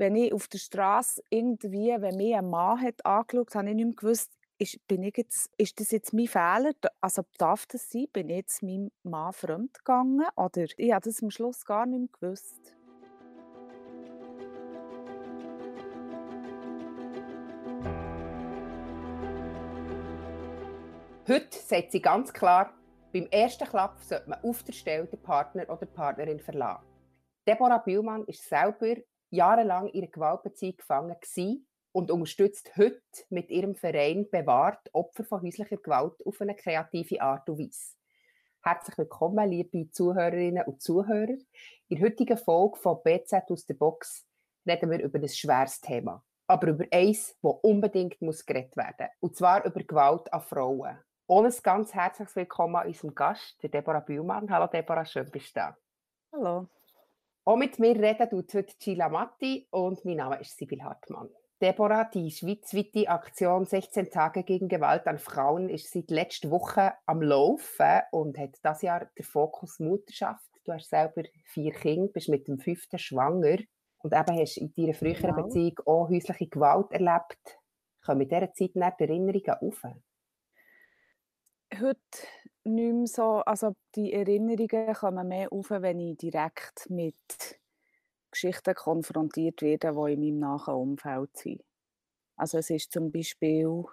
wenn ich auf der Straße irgendwie, wenn mir ein Mann hat angeschaut, habe ich nicht mehr gewusst, ist, bin ich jetzt, ist das jetzt mein Fehler? Also darf das sein? Bin ich jetzt meinem Mann fremd gegangen? Oder ich habe das am Schluss gar nicht mehr gewusst. Heute sagt sie ganz klar, beim ersten Klapp sollte man auf der Stelle den Partner oder Partnerin verlassen. Deborah Bühlmann ist selber jahrelang in einer Gewaltbeziehung gefangen und unterstützt heute mit ihrem Verein bewahrt Opfer von häuslicher Gewalt auf eine kreative Art und Weise. Herzlich willkommen, liebe Zuhörerinnen und Zuhörer. In der heutigen Folge von BZ aus der Box reden wir über ein schweres Thema. Aber über eins, das unbedingt muss geredet werden Und zwar über Gewalt an Frauen. Ohne ganz herzliches Willkommen an unserem Gast, Deborah Bühlmann. Hallo Deborah, schön bist du da. Hallo. Auch mit mir reden tut heute Gila Matti und mein Name ist Sibyl Hartmann. Deborah, die schweizweite Aktion 16 Tage gegen Gewalt an Frauen ist seit letzter Woche am Laufen und hat das Jahr den Fokus Mutterschaft. Du hast selber vier Kinder, bist mit dem fünften schwanger und eben hast in deiner früheren genau. Beziehung auch häusliche Gewalt erlebt. Kommen in dieser Zeit nicht Erinnerungen auf? Heute nicht mehr so, also die Erinnerungen kommen mehr auf, wenn ich direkt mit Geschichten konfrontiert werde, die in meinem nahen Umfeld sind. Also es ist zum Beispiel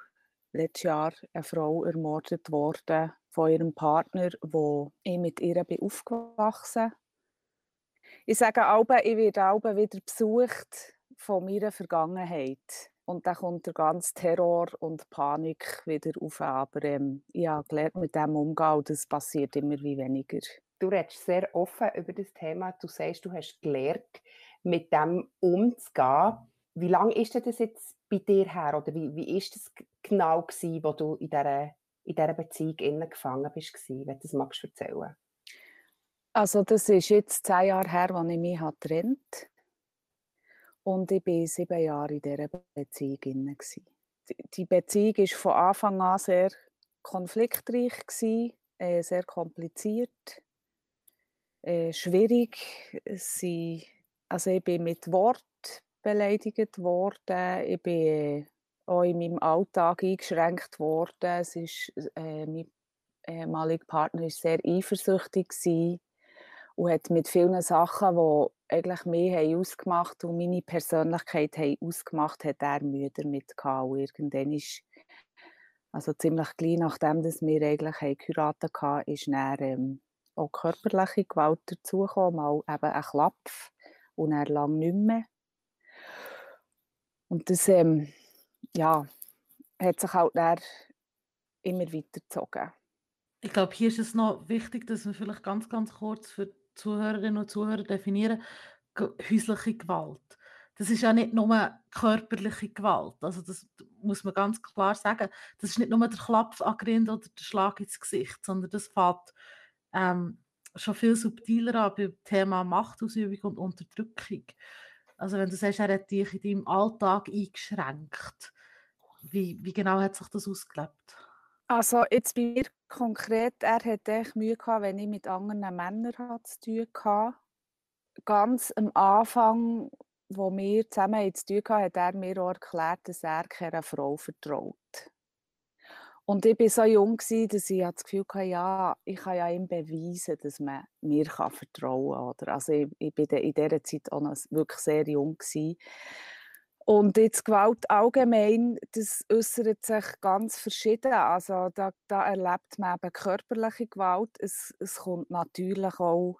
letztes Jahr eine Frau ermordet worden von ihrem Partner, wo ich mit ihr bin aufgewachsen Ich sage auch, ich werde wieder besucht von meiner Vergangenheit. Und dann kommt der ganze Terror und Panik wieder auf. Aber ähm, ich habe gelernt, mit dem umzugehen das passiert immer wie weniger. Du redest sehr offen über das Thema. Du sagst, du hast gelernt, mit dem umzugehen. Wie lange ist das jetzt bei dir her? Oder wie, wie ist das genau gewesen, wo du in dieser, in dieser Beziehung innen gefangen bist, gewesen, wenn du das magst erzählen? Also das ist jetzt zehn Jahre her, als ich mich getrennt Und ich war sieben Jahre in dieser Beziehung innen. Die Beziehung war von Anfang an sehr konfliktreich, äh, sehr kompliziert äh, schwierig. Sie, also ich bin mit Wort beleidigt worden. Ich bin äh, auch in meinem Alltag eingeschränkt worden. Es ist, äh, mein ehemaliger Partner war sehr eifersüchtig und hat mit vielen Sachen, die eigentlich mich haben ausgemacht und meine Persönlichkeit haben ausgemacht, hat er Mühe damit gehabt. Und irgendwann ist, also ziemlich gleich nachdem dass wir eigentlich geheiratet haben, ist dann, ähm, auch körperliche Gewalt dazugekommen, mal eben ein Klapf und er lang nicht mehr. Und das ähm, ja, hat sich halt dann immer weitergezogen. Ich glaube, hier ist es noch wichtig, dass wir vielleicht ganz, ganz kurz für Zuhörerinnen und Zuhörer definieren, häusliche Gewalt. Das ist ja nicht nur körperliche Gewalt. Also das muss man ganz klar sagen. Das ist nicht nur der Klapp an oder der Schlag ins Gesicht, sondern das fällt ähm, schon viel subtiler an beim Thema Machtausübung und Unterdrückung. Also wenn du sagst, er hat dich in deinem Alltag eingeschränkt, wie, wie genau hat sich das ausgelebt? Also jetzt bei mir konkret, er hat echt Mühe gehabt, wenn ich mit anderen Männern zu tun hatte. Ganz am Anfang, wo wir zusammen zu tun hatten, hat er mir auch erklärt, dass er keiner Frau vertraut. Und ich war so jung, dass ich das Gefühl hatte, ja, ich kann ja ihm beweisen, dass man mir vertrauen kann. Also ich, ich war in dieser Zeit auch noch wirklich sehr jung. Gewesen. Und jetzt Gewalt allgemein, das äußert sich ganz verschieden. Also da, da erlebt man eben körperliche Gewalt. Es, es kommt natürlich auch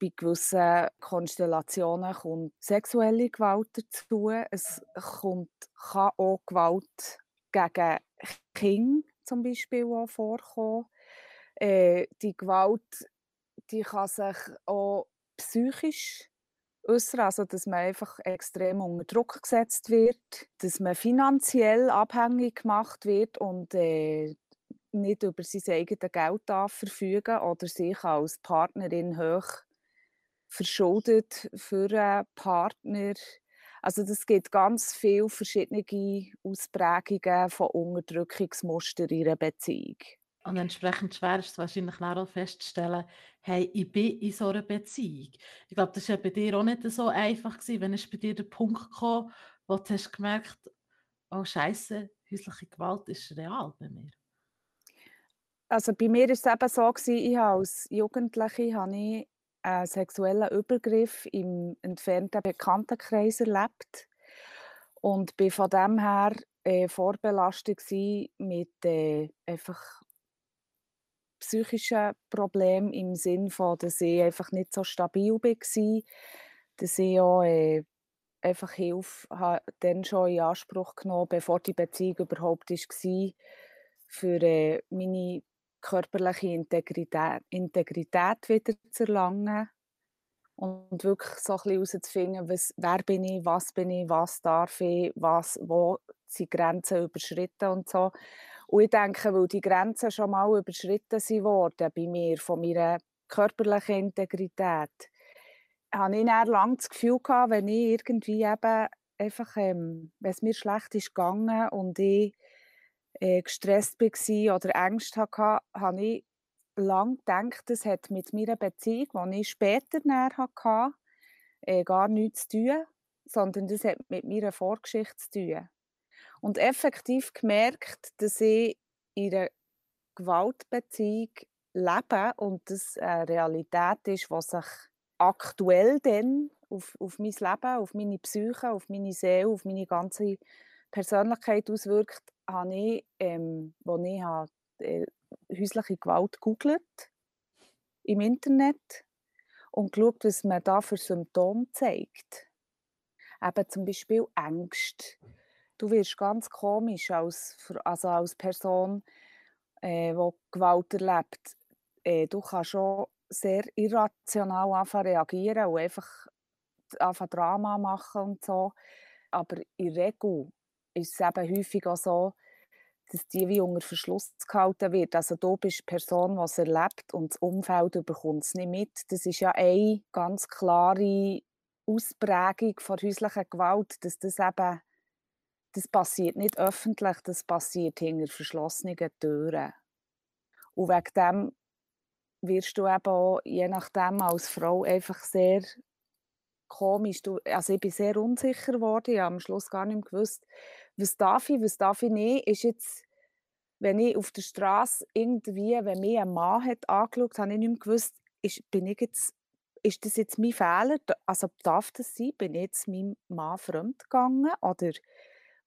bei gewissen Konstellationen kommt sexuelle Gewalt dazu. Es kommt, kann auch Gewalt gegen Kinder zum Beispiel auch vorkommen. Äh, die Gewalt die kann sich auch psychisch äußern, also dass man einfach extrem unter Druck gesetzt wird, dass man finanziell abhängig gemacht wird und äh, nicht über sein eigenes Geld darf verfügen oder sich als Partnerin hoch verschuldet für einen Partner also das gibt ganz viele verschiedene Ausprägungen von Unterdrückungsmustern in einer Beziehung. Und entsprechend schwer ist es wahrscheinlich auch festzustellen, hey, ich bin in so einer Beziehung. Ich glaube, das war ja bei dir auch nicht so einfach gewesen. Wann ist bei dir der Punkt gekommen, wo du hast gemerkt, oh Scheiße, häusliche Gewalt ist real bei mir? Also bei mir war es eben so gewesen, ich habe als Jugendliche habe ich einen sexuellen Übergriff im entfernten Bekanntenkreis erlebt und bin von dem her äh, vorbelastet mit äh, einfach psychischen Problemen im Sinne von, dass ich einfach nicht so stabil war, dass ich auch äh, einfach Hilfe dann schon in Anspruch genommen, bevor die Beziehung überhaupt war, für äh, meine körperliche Integrität, Integrität wieder zu erlangen und wirklich so ein bisschen herauszufinden, was, wer bin ich, was bin ich, was darf ich, was, wo sind Grenzen überschritten und so. Und ich denke, weil die Grenzen schon mal überschritten sind worden bei mir, von meiner körperlichen Integrität, habe ich dann lange das Gefühl gehabt, wenn ich irgendwie eben einfach, ähm, wenn es mir schlecht ist gegangen und ich äh, gestresst war oder Ängste hatte, habe ich lange gedacht, das hat mit meiner Beziehung, die ich später näher hatte, äh, gar nichts zu tun, sondern das hat mit meiner Vorgeschichte zu tun. Und effektiv gemerkt, dass ich in einer Gewaltbeziehung lebe und das eine Realität ist, die sich aktuell dann auf, auf mein Leben, auf meine Psyche, auf meine Seele, auf meine ganze Persönlichkeit auswirkt, habe ich, ähm, als ich habe, äh, häusliche Gewalt gegoogelt im Internet und geschaut, was man da für Symptome zeigt. Eben zum Beispiel Ängste. Du wirst ganz komisch als, also als Person, äh, die Gewalt erlebt. Äh, du kannst schon sehr irrational anfangen reagieren und einfach anfangen Drama machen und so. Aber in der Regel ist es eben häufig auch so, dass die wie unter Verschluss gehalten wird. Also du bist die Person, die es erlebt und das Umfeld bekommt es nicht mit. Das ist ja eine ganz klare Ausprägung von häuslicher Gewalt, dass das eben das passiert nicht öffentlich, das passiert hinter verschlossenen Türen. Und wegen dem wirst du eben auch, je nachdem als Frau einfach sehr komisch. Du, also ich bin sehr unsicher geworden. Ich habe am Schluss gar nicht gewusst, was darf ich, was darf ich nicht. Ist jetzt, wenn ich auf der Straße irgendwie, wenn mir ein Mann hat angeschaut, habe ich nicht mehr gewusst, ist, bin ich jetzt, ist das jetzt mein Fehler? Also darf das sein? Bin ich jetzt meinem Mann fremd gegangen? Oder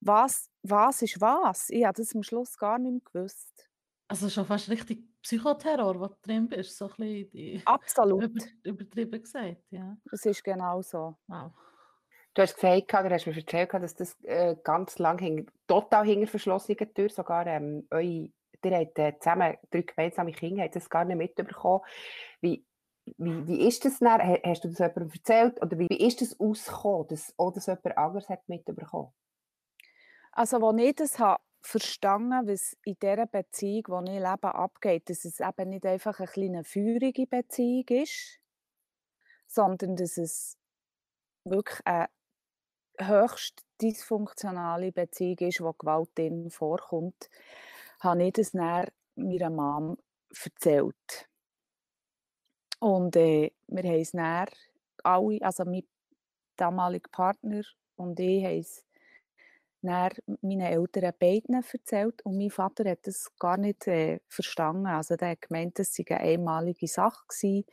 was, was ist was? Ich habe das am Schluss gar nicht mehr gewusst. Also schon fast richtig Psychoterror, du drin bist, so ein bisschen die, Absolut. Über, übertrieben gesagt, ja. Es ist genau so. Wow. Du hast gesagt, oder hast mir erzählt, dass das äh, ganz lang hing, total hinter verschlossenen Tür, sogar ähm, eure, ihr habt äh, zusammen drei gemeinsame Kinder, habt das gar nicht mitbekommen. Wie, wie, wie ist das dann? Hast du das jemandem erzählt? Oder wie, wie ist das ausgekommen, dass auch das jemand anderes hat mitbekommen? Also, als ich das habe verstanden, was in dieser Beziehung, die ich lebe, abgeht, dass es eben nicht einfach eine kleine feurige Beziehung ist, sondern dass es wirklich eine höchst dysfunktionale Beziehung ist, wo Gewalt drin vorkommt, habe ich das dann meiner Mom erzählt. Und äh, wir haben es dann alle, also mein damaliger Partner und ich, haben dann meinen Eltern beiden erzählt und mein Vater hat das gar nicht äh, verstanden. Also der hat gemeint, das sei eine einmalige Sache gewesen,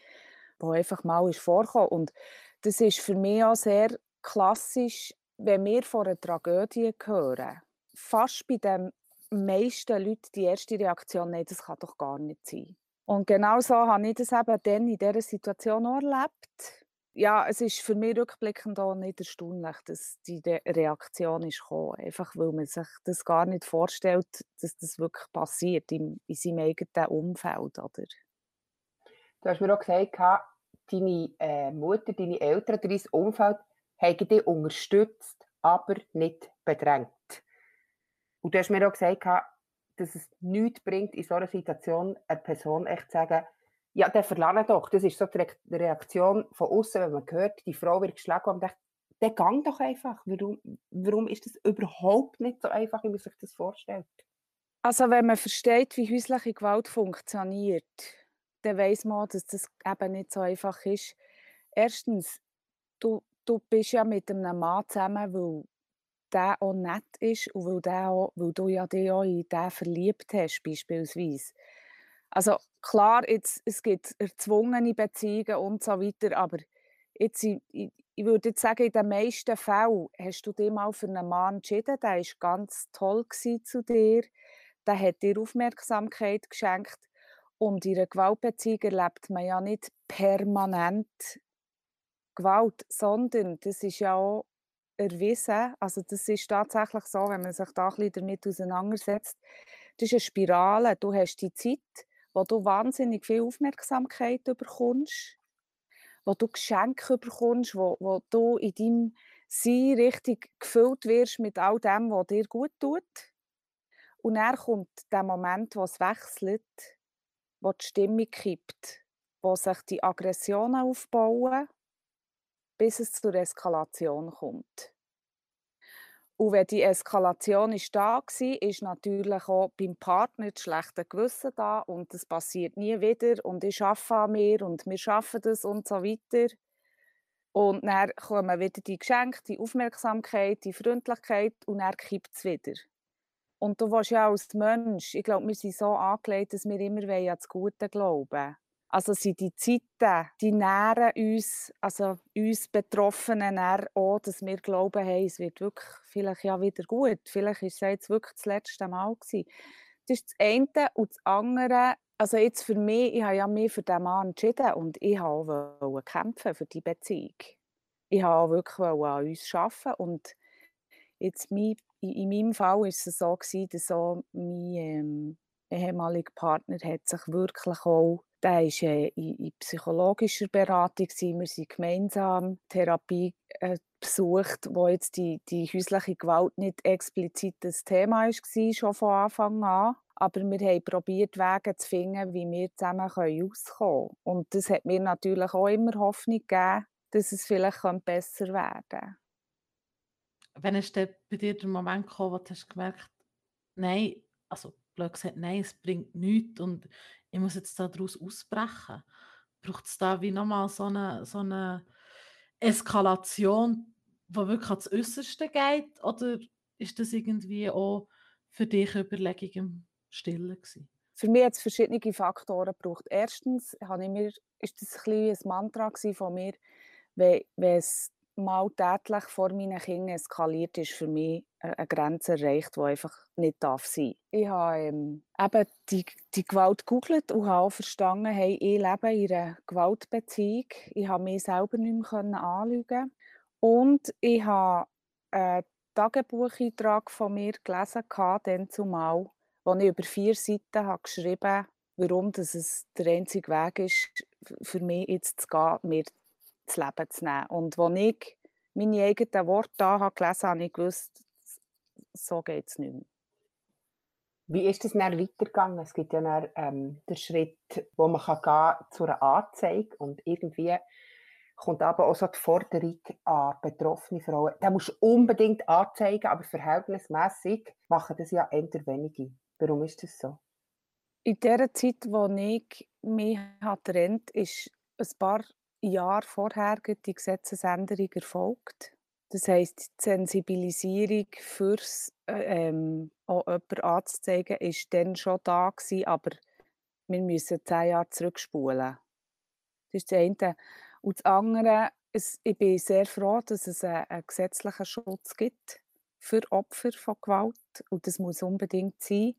die einfach mal ist vorgekommen. Und das ist für mich auch sehr klassisch, wenn wir von einer Tragödie hören. Fast bei den meisten Leuten die erste Reaktion, nein, das kann doch gar nicht sein. Und genau so habe ich das eben dann in dieser Situation auch erlebt ja, es ist für mich rückblickend auch nicht erstaunlich, dass die Reaktion ist gekommen. Einfach weil man sich das gar nicht vorstellt, dass das wirklich passiert in, in seinem eigenen Umfeld. Oder? Du hast mir auch gesagt, deine äh, Mutter, deine Eltern, dein Umfeld haben dich unterstützt, aber nicht bedrängt. Und du hast mir auch gesagt, dass es nichts bringt, in so einer Situation einer Person echt zu sagen, ja, der verlange doch. Das ist so die Reaktion von außen, wenn man hört, die Frau wird geschlagen und denkt, der gang doch einfach. Warum, warum ist das überhaupt nicht so einfach, wie man sich das vorstellt? Also wenn man versteht, wie häusliche Gewalt funktioniert, dann weiss man, dass das eben nicht so einfach ist. Erstens, du, du bist ja mit einem Mann zusammen, weil der auch nett ist und weil, der auch, weil du ja dich auch in den verliebt hast, beispielsweise. Also klar, jetzt, es gibt erzwungene Beziehungen und so weiter, aber jetzt, ich, ich, würde jetzt sagen, in den meisten Fällen hast du dich mal für einen Mann entschieden, der war ganz toll zu dir, der hat dir Aufmerksamkeit geschenkt und in einer Gewaltbeziehung erlebt man ja nicht permanent Gewalt, sondern das ist ja auch erwiesen, also das ist tatsächlich so, wenn man sich da ein bisschen damit auseinandersetzt, das ist eine Spirale. Du hast die Zeit, wo du wahnsinnig viel Aufmerksamkeit bekommst, wo du Geschenke bekommst, wo, wo du in deinem Sein richtig gefüllt wirst mit all dem, was dir gut tut. Und dann kommt der Moment, wo es wechselt, wo die Stimmung kippt, wo sich die Aggressionen aufbauen, bis es zur Eskalation kommt. Und wenn die Eskalation ist da war, ist natürlich auch beim Partner das schlechte Gewissen da und das passiert nie wieder und ich arbeite an mir und wir schaffen das und so weiter. Und dann kommen wieder die Geschenke, die Aufmerksamkeit, die Freundlichkeit und dann kippt es wieder. Und du willst ja als Mensch, ich glaube, wir sind so angelegt, dass wir immer an das Gute glauben also sind die Zeiten, die nähren uns, also uns Betroffenen auch, dass wir glauben, hey, es wird wirklich vielleicht ja wieder gut. Vielleicht ist es jetzt wirklich das letzte Mal gewesen. Das ist das eine. Und das andere, also jetzt für mich, ich habe ja mich für diesen Mann entschieden und ich wollte kämpfen für die Beziehung. Ich wollte wirklich an uns arbeiten und jetzt mein, in, in meinem Fall war es so, gewesen, dass auch mein ähm, ehemaliger Partner hat sich wirklich auch der war äh, in, in psychologischer Beratung, wir sind gemeinsam Therapie äh, besucht, wo jetzt die, die häusliche Gewalt nicht explizit das Thema war, schon von Anfang an. Aber wir haben probiert, Wege zu finden, wie wir zusammen auskommen können. Und das hat mir natürlich auch immer Hoffnung gegeben, dass es vielleicht besser werden. Wann ist denn bei dir der Moment gekommen, wo du hast gemerkt nein, also blöd gesagt, nein, es bringt nichts und ich muss jetzt daraus ausbrechen. Braucht es da wie nochmal so eine, so eine Eskalation, die wirklich ans Äußerste geht? Oder ist das irgendwie auch für dich Überlegung im Stillen gewesen? Für mich hat es verschiedene Faktoren gebraucht. Erstens habe ich mir, ist das ein, ein Mantra von mir, wenn, wenn es mal tätlich vor meinen Kindern eskaliert, ist für mich eine Grenze erreicht, die einfach nicht darf sein Ich habe ähm, eben die, die Gewalt gegoogelt und habe verstanden, hey, ich lebe in einer Gewaltbeziehung. Ich habe mich selber nicht mehr anschauen Und ich habe einen Tagebucheintrag von mir gelesen, dann zumal, wo ich über vier Seiten habe geschrieben habe, warum es der einzige Weg ist, für mich jetzt zu gehen, mir das Leben zu nehmen. Und als ich meine eigenen Worte da habe gelesen habe, ich gewusst, so geht es nicht mehr. Wie ist es dann weitergegangen? Es gibt ja dann, ähm, den Schritt, wo man kann gehen zu einer Anzeige und irgendwie kommt aber auch so die Forderung an betroffene Frauen. Da musst du unbedingt anzeigen, aber verhältnismäßig machen das ja eher wenige. Warum ist das so? In der Zeit, wo ich mich trennt, ist ein paar Jahre vorher die Gesetzesänderung erfolgt. Das heisst, die Sensibilisierung fürs äh, ähm, auch jemanden anzuzeigen, ist dann schon da gewesen, aber wir müssen zehn Jahre zurückspulen. Das ist das eine. Und das andere, es, ich bin sehr froh, dass es einen, einen gesetzlichen Schutz gibt für Opfer von Gewalt und das muss unbedingt sein.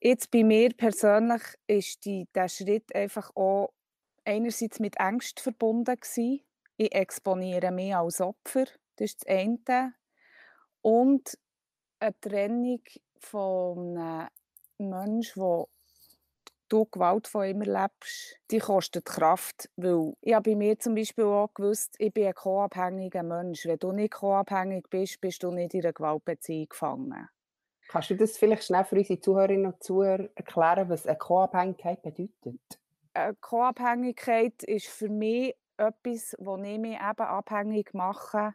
Jetzt bei mir persönlich ist die, der Schritt einfach auch einerseits mit Ängsten verbunden gewesen. Ich exponiere mich als Opfer, das ist das eine. Und eine Trennung von einem Menschen, der du Gewalt von ihm erlebst, die kostet Kraft. Weil ich habe bei mir zum Beispiel auch gewusst, ich bin ein co-abhängiger Mensch. Wenn du nicht co-abhängig bist, bist du nicht in einer Gewaltbeziehung gefangen. Kannst du das vielleicht schnell für unsere Zuhörerinnen und Zuhörer erklären, was eine Co-Abhängigkeit bedeutet? Eine Co-Abhängigkeit ist für mich etwas, wo ich mich eben abhängig mache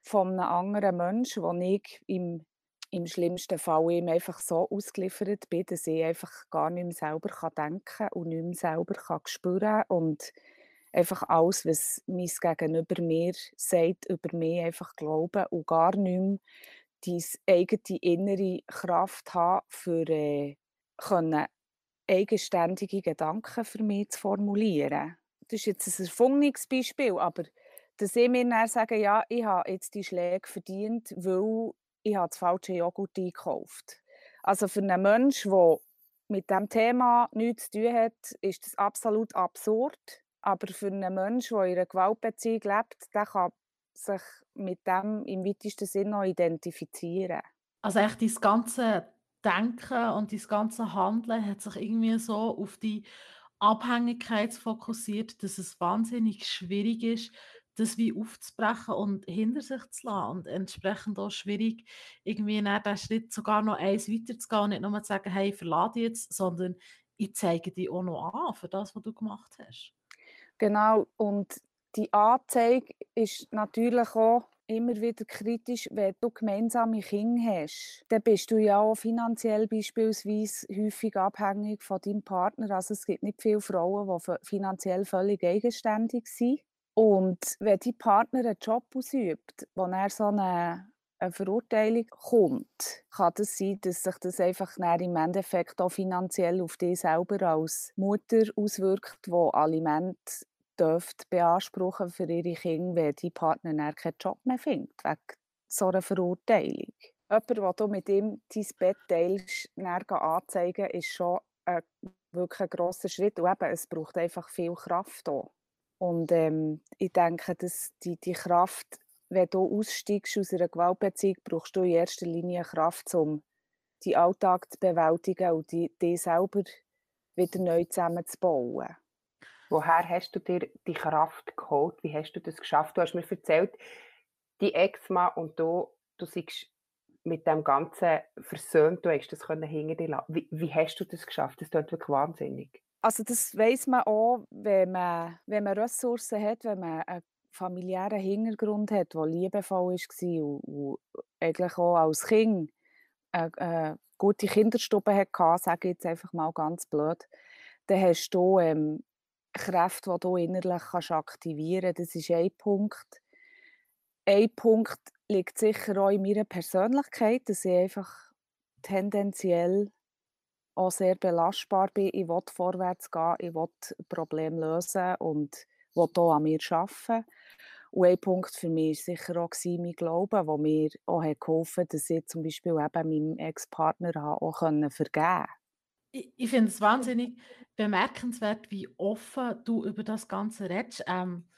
von einem anderen Menschen, wo ich ihm im schlimmsten Fall ihm einfach so ausgeliefert bin, dass ich einfach gar nicht mehr selber denken kann und nicht mehr selber kann spüren und einfach alles, was mein Gegenüber mir sagt, über mich einfach glauben und gar nicht mehr die eigene innere Kraft haben, für äh, können eigenständige Gedanken für mich zu formulieren. Das ist jetzt ein erfundenes Beispiel, aber dass ich mir dann sage, ja, ich habe jetzt die Schläge verdient, weil ich habe das falsche Joghurt eingekauft. Also für einen Menschen, der mit diesem Thema nichts zu tun hat, ist das absolut absurd. Aber für einen Menschen, der in einer Gewaltbeziehung lebt, der kann sich mit dem im weitesten Sinne auch identifizieren. Also echt das ganze Denken und das ganze Handeln hat sich irgendwie so auf die Abhängigkeit fokussiert, dass es wahnsinnig schwierig ist, das wie aufzubrechen und hinter sich zu lassen und entsprechend auch schwierig, irgendwie nach diesen Schritt sogar noch eins weiterzugehen und nicht nur zu sagen, hey, verlade jetzt, sondern ich zeige dir auch noch an für das, was du gemacht hast. Genau, und die Anzeige ist natürlich auch immer wieder kritisch, wenn du gemeinsame Kinder hast. Dann bist du ja auch finanziell beispielsweise häufig abhängig von deinem Partner. Also es gibt nicht viele Frauen, die finanziell völlig eigenständig sind. Und wenn dein Partner einen Job ausübt, wo er so eine, eine Verurteilung kommt, kann es das sein, dass sich das einfach im Endeffekt auch finanziell auf dich selber als Mutter auswirkt, wo Aliment dürft beanspruchen für ihre Kinder, wenn die Partner keinen Job mehr findet, wegen so einer Verurteilung. Jemand, der du mit ihm dein Bett teilst, anzeigen, ist schon ein, wirklich ein grosser Schritt. Und eben, es braucht einfach viel Kraft auch. Und ähm, ich denke, dass die, die Kraft, wenn du aussteigst aus einer Gewaltbeziehung, brauchst du in erster Linie Kraft, um die Alltag zu bewältigen und die selber wieder neu zusammenzubauen. Woher hast du dir die Kraft geholt? Wie hast du das geschafft? Du hast mir erzählt, die Ex-Mann und du, du siehst mit dem Ganzen versöhnt, du hast das können hinter dir lassen. Wie, wie hast du das geschafft? Das klingt wirklich wahnsinnig. Also das weiß man auch, wenn man, wenn man Ressourcen hat, wenn man einen familiären Hintergrund hat, der liebevoll war und, und eigentlich auch als Kind eine, eine gute Kinderstube hatte, sage ich jetzt einfach mal ganz blöd, dann hast du ähm, Kräfte, die du innerlich kannst aktivieren kannst. Das ist ein Punkt. Ein Punkt liegt sicher auch in meiner Persönlichkeit, dass ich einfach tendenziell auch sehr belastbar bin. Ich will vorwärts gehen, ich will Probleme lösen und will auch an mir arbeiten. Und ein Punkt für mich war sicher auch mein Glauben, der mir auch geholfen hat, dass ich zum Beispiel eben meinem Ex-Partner auch vergeben konnte. Ich, ich finde es wahnsinnig bemerkenswert, wie offen du über das Ganze redest. Ähm,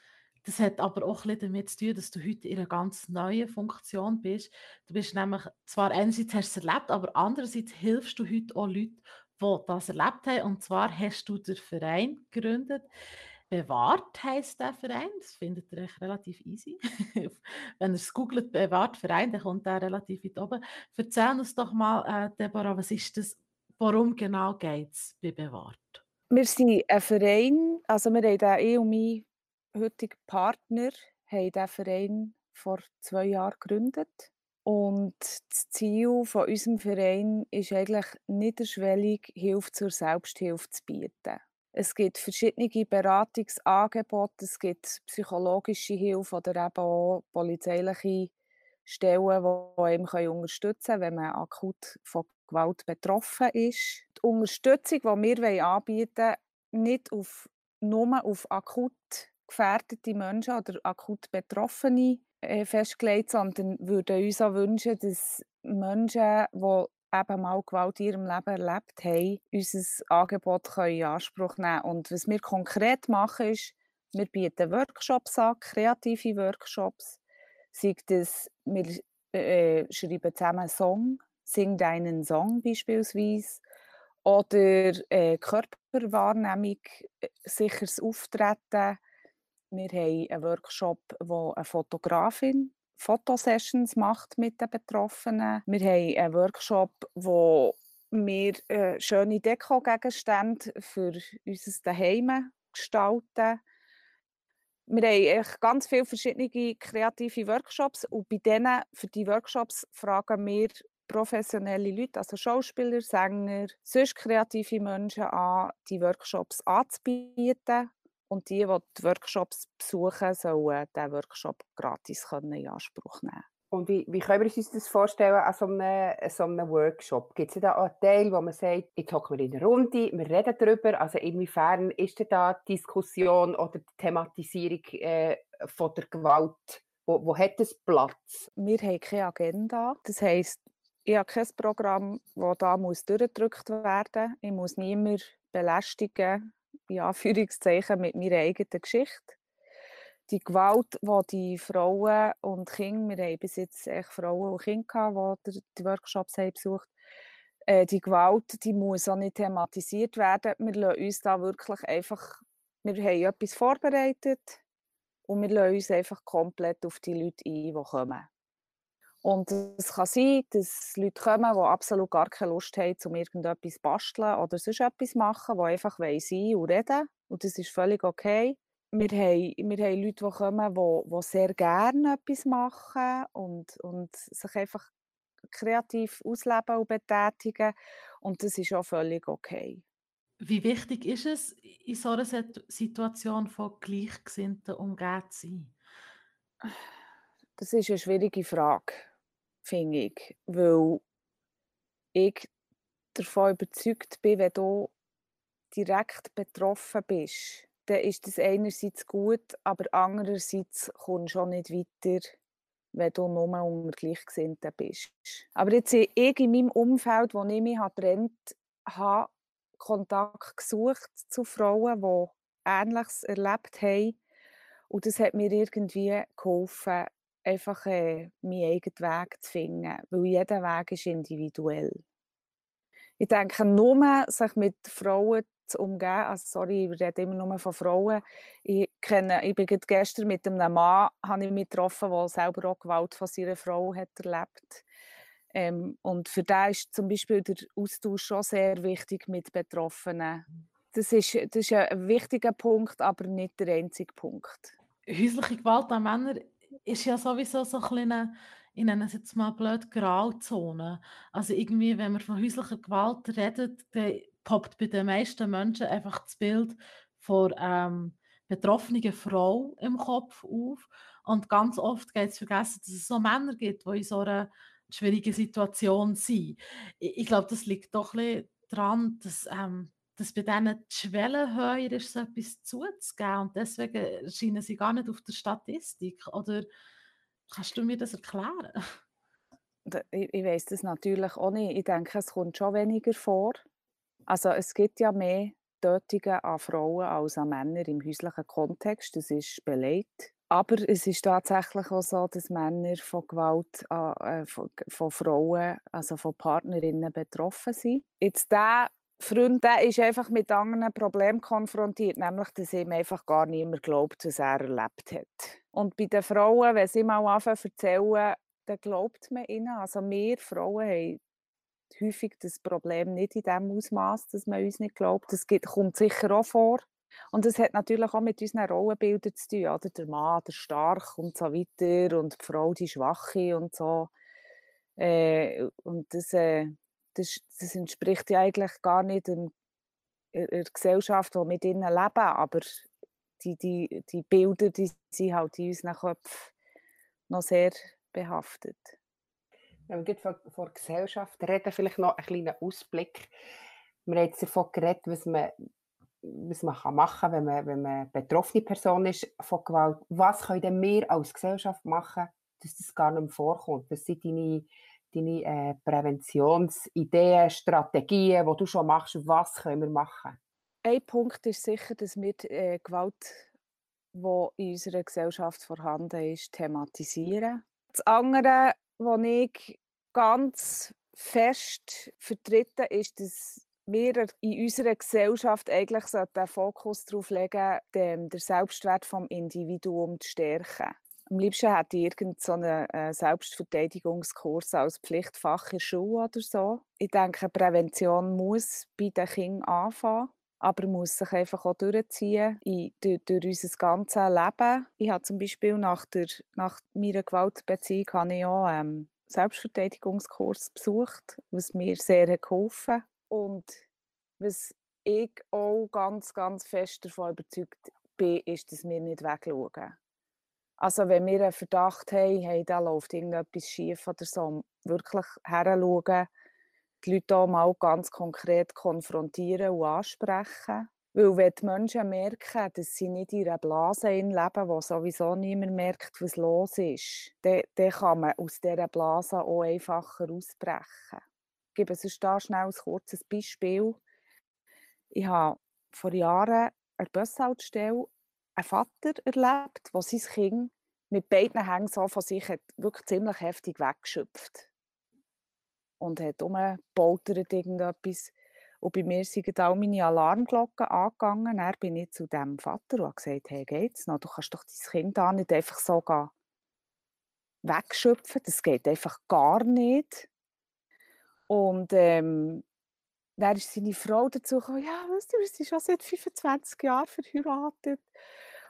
das hat aber auch ein damit zu tun, dass du heute in einer ganz neuen Funktion bist. Du bist nämlich, zwar einerseits hast du es erlebt, aber andererseits hilfst du heute auch Leuten, die das erlebt haben. Und zwar hast du den Verein gegründet. Bewahrt heißt der Verein. Das findet ihr echt relativ easy. Wenn ihr es googelt, Bewahrt Verein, dann kommt der relativ weit oben. Erzähl uns doch mal, äh, Deborah, was ist das Worum genau geht es bei Bewahrt? Wir sind ein Verein, also wir haben den, ich und mein heutiger Partner haben diesen Verein vor zwei Jahren gegründet. Und das Ziel von unserem Verein ist eigentlich niederschwellig Hilfe zur Selbsthilfe zu bieten. Es gibt verschiedene Beratungsangebote, es gibt psychologische Hilfe oder eben auch polizeiliche Stellen, die einem unterstützen können, wenn man akut von Gewalt betroffen ist. Die Unterstützung, die wir anbieten wollen, nicht auf, nur auf akut gefährdete Menschen oder akut Betroffene äh, festgelegt, sondern würden uns auch wünschen, dass Menschen, die eben mal Gewalt in ihrem Leben erlebt haben, unser Angebot können in Anspruch nehmen Und was wir konkret machen, ist, wir bieten Workshops an, kreative Workshops. Sei das, wir äh, schreiben zusammen einen Song, Sing deinen Song beispielsweise. Oder äh, Körperwahrnehmung, äh, sicheres Auftreten. Wir haben einen Workshop, wo eine Fotografin Fotosessions macht mit den Betroffenen. Wir haben einen Workshop, wo wir äh, schöne Deko-Gegenstände für unser Daheim gestalten. Wir haben ganz viele verschiedene kreative Workshops und bei denen, für die Workshops fragen wir professionelle Leute, also Schauspieler, Sänger, sonst kreative Menschen an, die Workshops anzubieten. Und die, die die Workshops besuchen, sollen diesen Workshop gratis in Anspruch nehmen und wie, wie können wir uns das vorstellen an so einem, so einem Workshop? Gibt es da einen Teil, wo man sagt, jetzt hocken wir in einer Runde, wir reden darüber, also inwiefern ist denn da die Diskussion oder die Thematisierung äh, von der Gewalt, wo, wo hat das Platz? Wir haben keine Agenda, das heisst, ich habe kein Programm, das da muss durchgedrückt werden muss. Ich muss niemanden belästigen, in Anführungszeichen, mit meiner eigenen Geschichte die Gewalt, die die Frauen und Kinder, wir haben bis jetzt echt Frauen und Kinder gehabt, die die Workshops haben besucht äh, die Gewalt, die muss auch nicht thematisiert werden. Wir lassen uns da wirklich einfach, wir haben etwas vorbereitet und wir lassen uns einfach komplett auf die Leute ein, die kommen. Und es kann sein, dass Leute kommen, die absolut gar keine Lust haben, um irgendetwas zu basteln oder sonst etwas machen, die einfach sein und reden. Und das ist völlig okay wir haben, wir haben Leute, die kommen, die, die sehr gerne etwas machen und, und sich einfach kreativ ausleben und betätigen. Und das ist auch völlig okay. Wie wichtig ist es, in so einer Situation von Gleichgesinnten umgeben zu sein? Das ist eine schwierige Frage, finde ich. Weil ich davon überzeugt bin, wenn du direkt betroffen bist, dann ist das einerseits gut, aber andererseits kommst du auch nicht weiter, wenn du nur unter Gleichgesinnten bist. Aber jetzt ich in meinem Umfeld, wo ich mich getrennt habe, Kontakt gesucht zu Frauen, die Ähnliches erlebt haben. Und das hat mir irgendwie geholfen, einfach äh, meinen eigenen Weg zu finden, weil jeder Weg ist individuell. Ich denke, nur sich mit Frauen zu umgehen. Also sorry, ich rede immer nur von Frauen. Ich, kenne, ich bin gestern mit einem Mann habe ich mich getroffen, der selber auch Gewalt von seiner Frau hat erlebt ähm, Und für den ist zum Beispiel der Austausch schon sehr wichtig mit Betroffenen. Das ist, das ist ein wichtiger Punkt, aber nicht der einzige Punkt. Häusliche Gewalt an Männern ist ja sowieso so ein kleiner ich nenne es jetzt mal blöd, Grauzone. Also irgendwie, wenn man von häuslicher Gewalt redet, dann poppt bei den meisten Menschen einfach das Bild von ähm, betroffenen Frau im Kopf auf. Und ganz oft geht es vergessen, dass es so Männer gibt, die in so einer schwierigen Situation sind. Ich, ich glaube, das liegt doch ein daran, dass, ähm, dass bei denen die Schwelle höher ist, so etwas zuzugeben. Und deswegen erscheinen sie gar nicht auf der Statistik. Oder kannst du mir das erklären? Ich, ich weiß das natürlich auch nicht. Ich denke, es kommt schon weniger vor. Also es gibt ja mehr Tötungen an Frauen als an Männer im häuslichen Kontext, das ist belegt. Aber es ist tatsächlich auch so, dass Männer von Gewalt äh, von, von, Frauen, also von Partnerinnen betroffen sind. Jetzt der Freund ist einfach mit anderen Problemen konfrontiert, nämlich dass ihm einfach gar niemand glaubt, was er erlebt hat. Und bei den Frauen, wenn sie mal anfangen zu erzählen, dann glaubt man ihnen. Also wir Frauen haben häufig das Problem nicht in dem Ausmaß, dass man uns nicht glaubt. Das kommt sicher auch vor. Und das hat natürlich auch mit unseren Rollenbildern zu tun. Oder? Der Mann, der Stark und so weiter und die Frau, die Schwache und so. Äh, und das, äh, das, das, entspricht ja eigentlich gar nicht der, der Gesellschaft, die mit ihnen leben. Aber die, die, die Bilder, die sind halt in unseren Köpfen noch sehr behaftet. Wenn wir von, von Gesellschaft reden, vielleicht noch einen kleinen Ausblick. Wir haben jetzt davon geredet, was man, was man kann machen kann, wenn man, wenn man betroffene Person ist von Gewalt. Was können wir als Gesellschaft machen, dass das gar nicht mehr vorkommt? Was sind deine, deine äh, Präventionsideen, Strategien, die du schon machst? Was können wir machen? Ein Punkt ist sicher, dass wir äh, Gewalt, die in unserer Gesellschaft vorhanden ist, thematisieren. Das andere wo ich ganz fest vertreten ist, dass wir in unserer Gesellschaft eigentlich den Fokus darauf legen, den Selbstwert des Individuums zu stärken. Am liebsten hätte ich irgendeinen so äh, Selbstverteidigungskurs als Pflichtfach in Schule oder so. Ich denke, Prävention muss bei den Kindern anfangen aber muss sich einfach auch durchziehen in, durch, durch unser ganzes Leben. Ich habe zum Beispiel nach, der, nach meiner Gewaltbeziehung habe ich auch, ähm, Selbstverteidigungskurs besucht, was mir sehr geholfen hat und was ich auch ganz, ganz fest davon überzeugt bin, ist, dass wir nicht wegschauen. Also wenn wir einen Verdacht haben, hey, da läuft irgendetwas schief oder so, wirklich heranschauen, die Leute auch mal ganz konkret konfrontieren und ansprechen. Weil wenn die Menschen merken, dass sie nicht in einer Blase leben, wo sowieso niemand merkt, was los ist, dann, dann kann man aus dieser Blase auch einfacher ausbrechen. Ich gebe sonst da schnell ein kurzes Beispiel. Ich habe vor Jahren der Bushaltestelle einen Vater erlebt, der sein Kind mit beiden Hängen so von sich hat wirklich ziemlich heftig weggeschöpft. Und hat umgebautert irgendetwas. Und bei mir sind auch meine Alarmglocken angegangen. Dann bin ich zu dem Vater und habe gesagt, hey, geht's noch? Du kannst doch dein Kind da nicht einfach so wegschöpfen. Das geht einfach gar nicht. Und ähm, dann ist seine Frau dazu gekommen, ja, weißt du, wir sind schon seit 25 Jahren verheiratet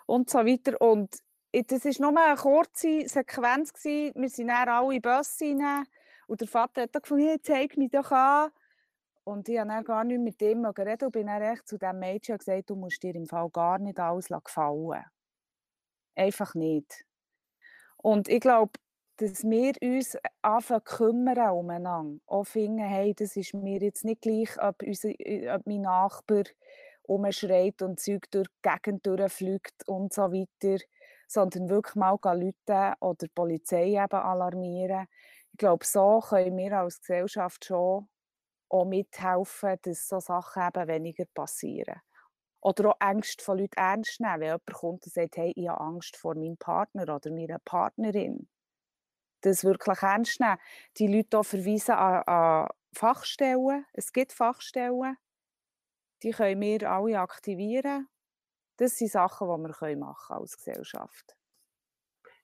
und so weiter. Und das war nur eine kurze Sequenz. Gewesen. Wir sind dann alle in Bus rein und der Vater hat gesagt, hey, zeig mich doch an. Und ich habe dann gar nicht mit ihm geredet und bin dann echt zu diesem Mädchen gesagt, du musst dir im Fall gar nicht alles gefallen. Einfach nicht. Und ich glaube, dass wir uns anfangen kümmern umeinander. Auch finden, hey, das ist mir jetzt nicht gleich, ob, unser, ob mein Nachbar umschreit und Zeug durch die Gegend durchfliegt und so weiter, sondern wirklich mal Leute oder die Polizei eben alarmieren. Ich glaube, so können wir als Gesellschaft schon auch mithelfen, dass so Sachen eben weniger passieren. Oder auch Ängste von Leuten ernst nehmen. Wenn jemand kommt und sagt, hey, ich habe Angst vor meinem Partner oder meiner Partnerin. Das wirklich ernst nehmen. Die Leute auch verweisen an, an Fachstellen. Es gibt Fachstellen. Die können wir alle aktivieren. Das sind Sachen, die wir machen können als Gesellschaft.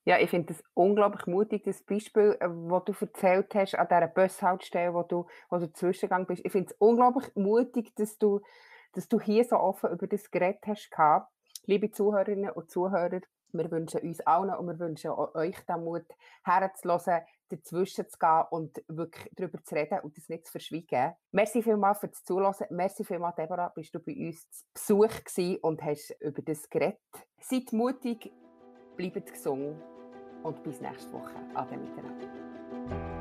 Ja, ich finde das unglaublich mutig, das Beispiel, das äh, du erzählt hast, an dieser Bushaltestelle, wo du, wo du zwischengegangen bist. Ich finde es unglaublich mutig, dass du, dass du hier so offen über das Gerät hast gehabt. Liebe Zuhörerinnen und Zuhörer, wir wünschen uns allen und wir wünschen euch den Mut, herzulassen, dazwischen zu gehen und wirklich darüber zu reden und das nicht zu verschweigen. Merci vielmals für das Zuhören. Merci vielmals, Deborah, bist du bei uns zu Besuch gewesen und hast über das geredet. Seid mutig, bleibt gesund und bis nächste Woche. Ade miteinander.